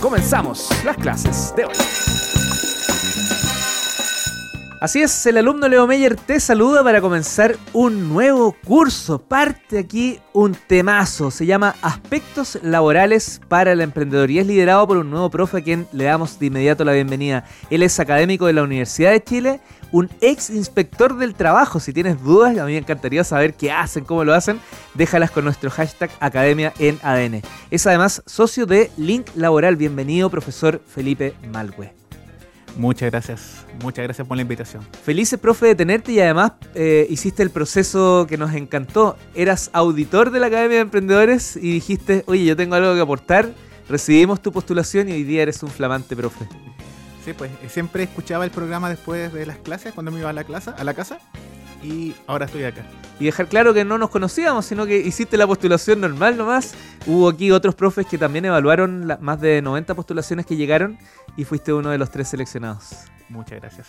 comenzamos las clases de hoy. Así es, el alumno Leo Meyer te saluda para comenzar un nuevo curso. Parte aquí un temazo, se llama Aspectos Laborales para el Emprendedor y es liderado por un nuevo profe a quien le damos de inmediato la bienvenida. Él es académico de la Universidad de Chile, un ex inspector del trabajo. Si tienes dudas, a mí me encantaría saber qué hacen, cómo lo hacen, déjalas con nuestro hashtag Academia en ADN. Es además socio de Link Laboral. Bienvenido, profesor Felipe Malgue. Muchas gracias, muchas gracias por la invitación. Felices, profe, de tenerte y además eh, hiciste el proceso que nos encantó. Eras auditor de la Academia de Emprendedores y dijiste, oye, yo tengo algo que aportar. Recibimos tu postulación y hoy día eres un flamante profe. Sí, pues eh, siempre escuchaba el programa después de las clases, cuando me iba a la, clase, a la casa, y ahora estoy acá. Y dejar claro que no nos conocíamos, sino que hiciste la postulación normal nomás. Hubo aquí otros profes que también evaluaron más de 90 postulaciones que llegaron y fuiste uno de los tres seleccionados. Muchas gracias.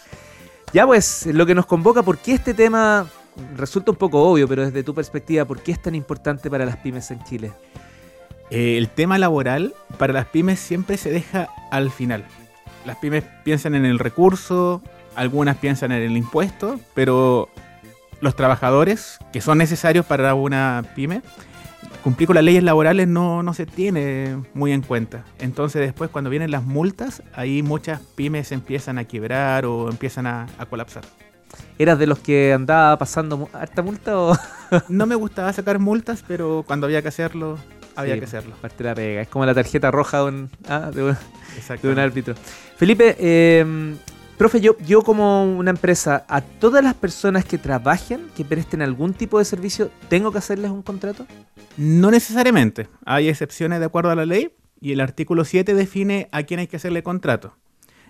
Ya pues, lo que nos convoca, ¿por qué este tema resulta un poco obvio, pero desde tu perspectiva, ¿por qué es tan importante para las pymes en Chile? Eh, el tema laboral para las pymes siempre se deja al final. Las pymes piensan en el recurso, algunas piensan en el impuesto, pero los trabajadores que son necesarios para una pyme, cumplir con las leyes laborales no, no se tiene muy en cuenta. Entonces después cuando vienen las multas, ahí muchas pymes empiezan a quebrar o empiezan a, colapsar. ¿Eras de los que andaba pasando harta multa o...? no me gustaba sacar multas, pero cuando había que hacerlo, había que hacerlo. Parte de la pega. Es como la tarjeta roja de un, ah, de un, árbitro. Felipe, eh, Profe, yo, yo como una empresa, a todas las personas que trabajen, que presten algún tipo de servicio, ¿tengo que hacerles un contrato? No necesariamente. Hay excepciones de acuerdo a la ley y el artículo 7 define a quién hay que hacerle contrato.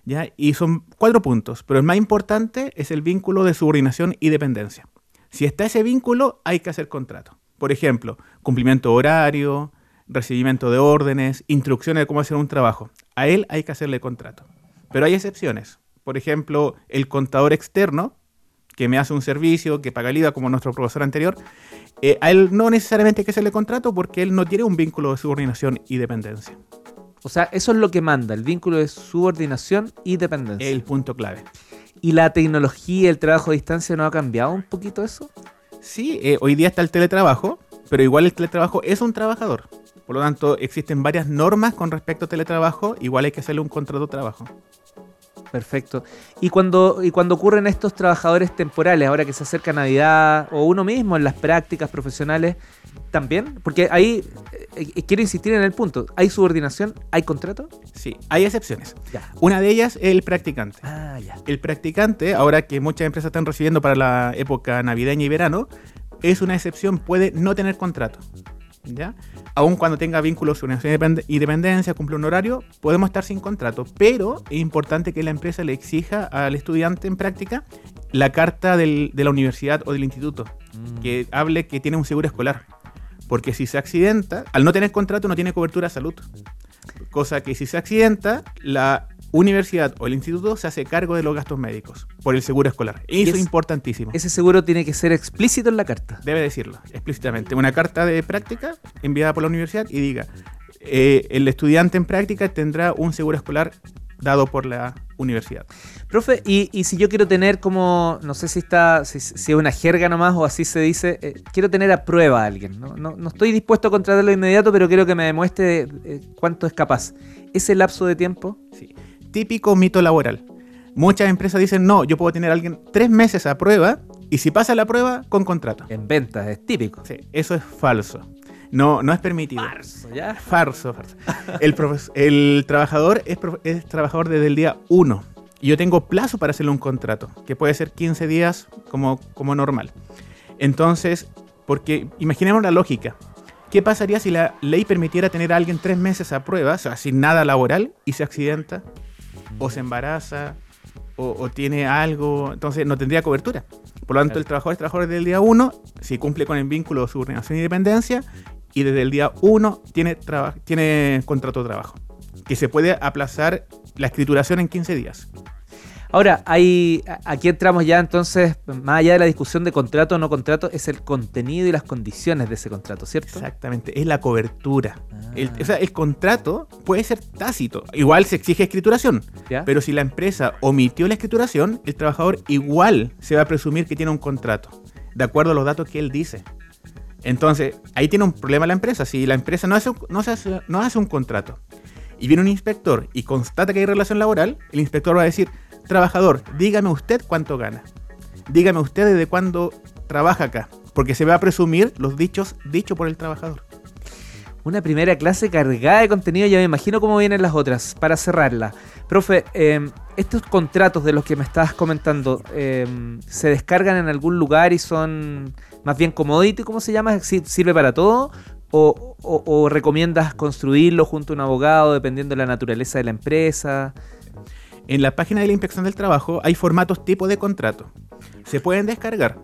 ¿ya? Y son cuatro puntos, pero el más importante es el vínculo de subordinación y dependencia. Si está ese vínculo, hay que hacer contrato. Por ejemplo, cumplimiento horario, recibimiento de órdenes, instrucciones de cómo hacer un trabajo. A él hay que hacerle contrato. Pero hay excepciones por ejemplo, el contador externo, que me hace un servicio, que paga el IVA como nuestro profesor anterior, eh, a él no necesariamente hay que hacerle contrato porque él no tiene un vínculo de subordinación y dependencia. O sea, eso es lo que manda, el vínculo de subordinación y dependencia. El punto clave. ¿Y la tecnología, el trabajo a distancia no ha cambiado un poquito eso? Sí, eh, hoy día está el teletrabajo, pero igual el teletrabajo es un trabajador. Por lo tanto, existen varias normas con respecto a teletrabajo, igual hay que hacerle un contrato de trabajo. Perfecto. Y cuando, y cuando ocurren estos trabajadores temporales, ahora que se acerca Navidad, o uno mismo en las prácticas profesionales, también, porque ahí eh, eh, quiero insistir en el punto, ¿hay subordinación? ¿Hay contrato? Sí, hay excepciones. Una de ellas es el practicante. Ah, ya. El practicante, ahora que muchas empresas están recibiendo para la época navideña y verano, es una excepción, puede no tener contrato. ¿Ya? Aun cuando tenga vínculos y dependencia, cumple un horario, podemos estar sin contrato, pero es importante que la empresa le exija al estudiante en práctica la carta de la universidad o del instituto, mm. que hable que tiene un seguro escolar. Porque si se accidenta, al no tener contrato no tiene cobertura de salud. Cosa que si se accidenta, la universidad o el instituto se hace cargo de los gastos médicos por el seguro escolar. Eso es importantísimo. Ese seguro tiene que ser explícito en la carta. Debe decirlo, explícitamente. Una carta de práctica enviada por la universidad y diga, eh, el estudiante en práctica tendrá un seguro escolar dado por la universidad. Profe, y, si yo quiero tener como, no sé si está, si, es una jerga nomás o así se dice, eh, quiero tener a prueba a alguien, ¿no? No, estoy dispuesto a contratarlo de inmediato, pero quiero que me demuestre eh, cuánto es capaz. ¿Ese lapso de tiempo? Sí típico mito laboral. Muchas empresas dicen, no, yo puedo tener a alguien tres meses a prueba y si pasa la prueba, con contrato. En ventas, es típico. Sí, eso es falso. No, no es permitido. Farso, ¿ya? Farso, farso. El, el trabajador es, es, trabajador desde el día 1. Y yo tengo plazo para hacerle un contrato, que puede ser 15 días como, como normal. Entonces, porque imaginemos la lógica. ¿Qué pasaría si la ley permitiera tener a alguien tres meses a prueba, o sea, sin nada laboral, y se accidenta? O se embaraza o, tiene algo, entonces no tendría cobertura. Por lo tanto, el trabajador es trabajador desde el día 1, si cumple con el vínculo de subordinación y dependencia, y desde el día 1 tiene, tiene contrato de trabajo, que se puede aplazar la escrituración en 15 días. Ahora, hay, aquí entramos ya entonces, más allá de la discusión de contrato o no contrato, es el contenido y las condiciones de ese contrato, ¿cierto? Exactamente, es la cobertura. El, Ah. o sea, el contrato puede ser tácito. Igual se exige escrituración. ¿Ya? Pero si la empresa omitió la escrituración, el trabajador igual se va a presumir que tiene un contrato, de acuerdo a los datos que él dice. Entonces, ahí tiene un problema la empresa. Si la empresa no hace, no se hace, no hace un contrato y viene un inspector y constata que hay relación laboral, el inspector va a decir, trabajador, dígame usted cuánto gana. Dígame usted desde cuándo trabaja acá. Porque se va a presumir los dichos dichos por el trabajador. Una primera clase cargada de contenido, ya me imagino cómo vienen las otras, para cerrarla. Profe, eh, estos contratos de los que me estabas comentando, eh, ¿se descargan en algún lugar y son más bien commodity, ¿cómo se llama? ¿Si- ¿Sirve para todo? O- o recomiendas construirlo junto a un abogado, dependiendo de la naturaleza de la empresa? En la página de la Inspección del Trabajo hay formatos tipo de contrato. Se pueden descargar,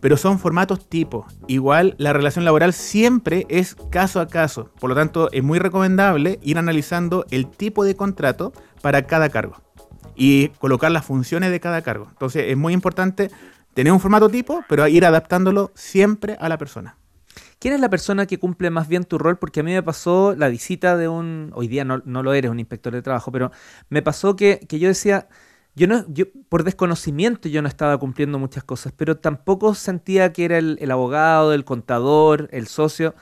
pero son formatos tipo. Igual la relación laboral siempre es caso a caso. Por lo tanto, es muy recomendable ir analizando el tipo de contrato para cada cargo y colocar las funciones de cada cargo. Entonces, es muy importante tener un formato tipo, pero ir adaptándolo siempre a la persona. ¿Quién es la persona que cumple más bien tu rol? Porque a mí me pasó la visita de un, hoy día no, no lo eres, un inspector de trabajo, pero me pasó que, que yo decía, yo no, yo por desconocimiento yo no estaba cumpliendo muchas cosas, pero tampoco sentía que era el, el abogado, el contador, el socio.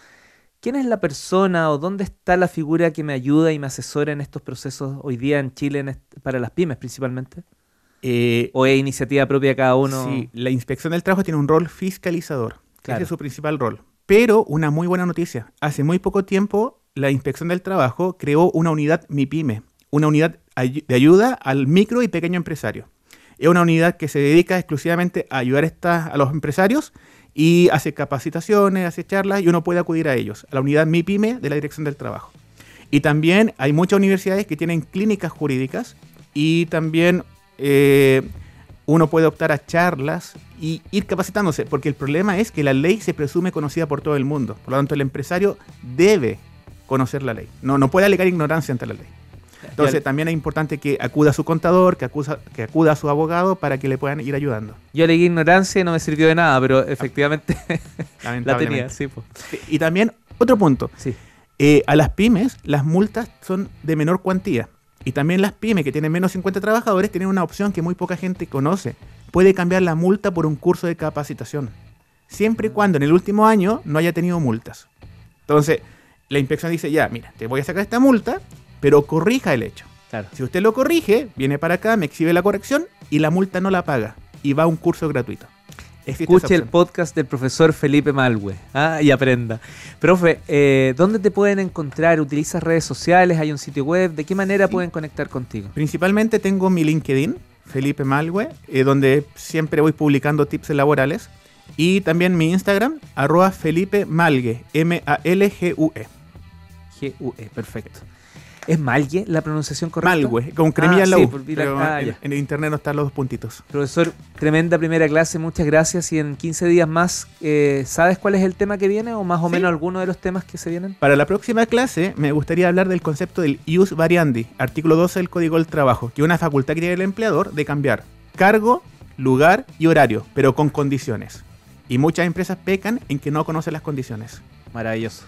¿Quién es la persona o dónde está la figura que me ayuda y me asesora en estos procesos hoy día en Chile en para las pymes principalmente? Eh, ¿O es iniciativa propia cada uno? Sí, la inspección del trabajo tiene un rol fiscalizador. Claro. Ese es su principal rol. Pero una muy buena noticia. Hace muy poco tiempo la inspección del trabajo creó una unidad MIPYME, una unidad de ayuda al micro y pequeño empresario. Es una unidad que se dedica exclusivamente a ayudar a los empresarios y hace capacitaciones, hace charlas y uno puede acudir a ellos, a la unidad MIPYME de la Dirección del Trabajo. Y también hay muchas universidades que tienen clínicas jurídicas y también eh, uno puede optar a charlas y ir capacitándose, porque el problema es que la ley se presume conocida por todo el mundo. Por lo tanto, el empresario debe conocer la ley. No, no puede alegar ignorancia ante la ley. Entonces, también es importante que acuda a su contador, que, acusa- que acuda a su abogado para que le puedan ir ayudando. Yo alegué ignorancia y no me sirvió de nada, pero efectivamente la tenía, sí. po. Y también, otro punto, sí. Eh, a las pymes, las multas son de menor cuantía. Y también las pymes que tienen menos de 50 trabajadores tienen una opción que muy poca gente conoce. Puede cambiar la multa por un curso de capacitación. Siempre y cuando en el último año no haya tenido multas. Entonces, la inspección dice, ya, mira, te voy a sacar esta multa, pero corrija el hecho. Claro. Si usted lo corrige, viene para acá, me exhibe la corrección y la multa no la paga. Y va a un curso gratuito. Escuche el podcast del profesor Felipe Malwe ¿ah? y aprenda. Profe, eh, ¿dónde te pueden encontrar? ¿Utilizas redes sociales? ¿Hay un sitio web? ¿De qué manera Sí. pueden conectar contigo? Principalmente tengo mi LinkedIn, Felipe Malgue, eh, donde siempre voy publicando tips laborales. Y también mi Instagram, arroba Felipe Malgue, M-A-L-G-U-E. G-U-E, perfecto. ¿Es Malgue la pronunciación correcta? Malgue, con cremilla Ah, en la U. pero ah, en, internet no están los dos puntitos. Profesor, tremenda primera clase, muchas gracias. Y en 15 días más, eh, ¿sabes cuál es el tema que viene o más o Sí. menos alguno de los temas que se vienen? Para la próxima clase me gustaría hablar del concepto del ius variandi, artículo 12 del Código del Trabajo, que es una facultad que tiene el empleador de cambiar cargo, lugar y horario, pero con condiciones. Y muchas empresas pecan en que no conocen las condiciones. Maravilloso.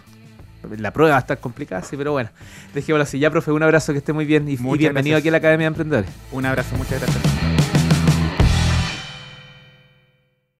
La prueba va a estar complicada, sí, pero bueno. Dejémoslo así. Ya, profe, un abrazo, que esté muy bien y, bienvenido gracias. aquí a la Academia de Emprendedores. Un abrazo, muchas gracias.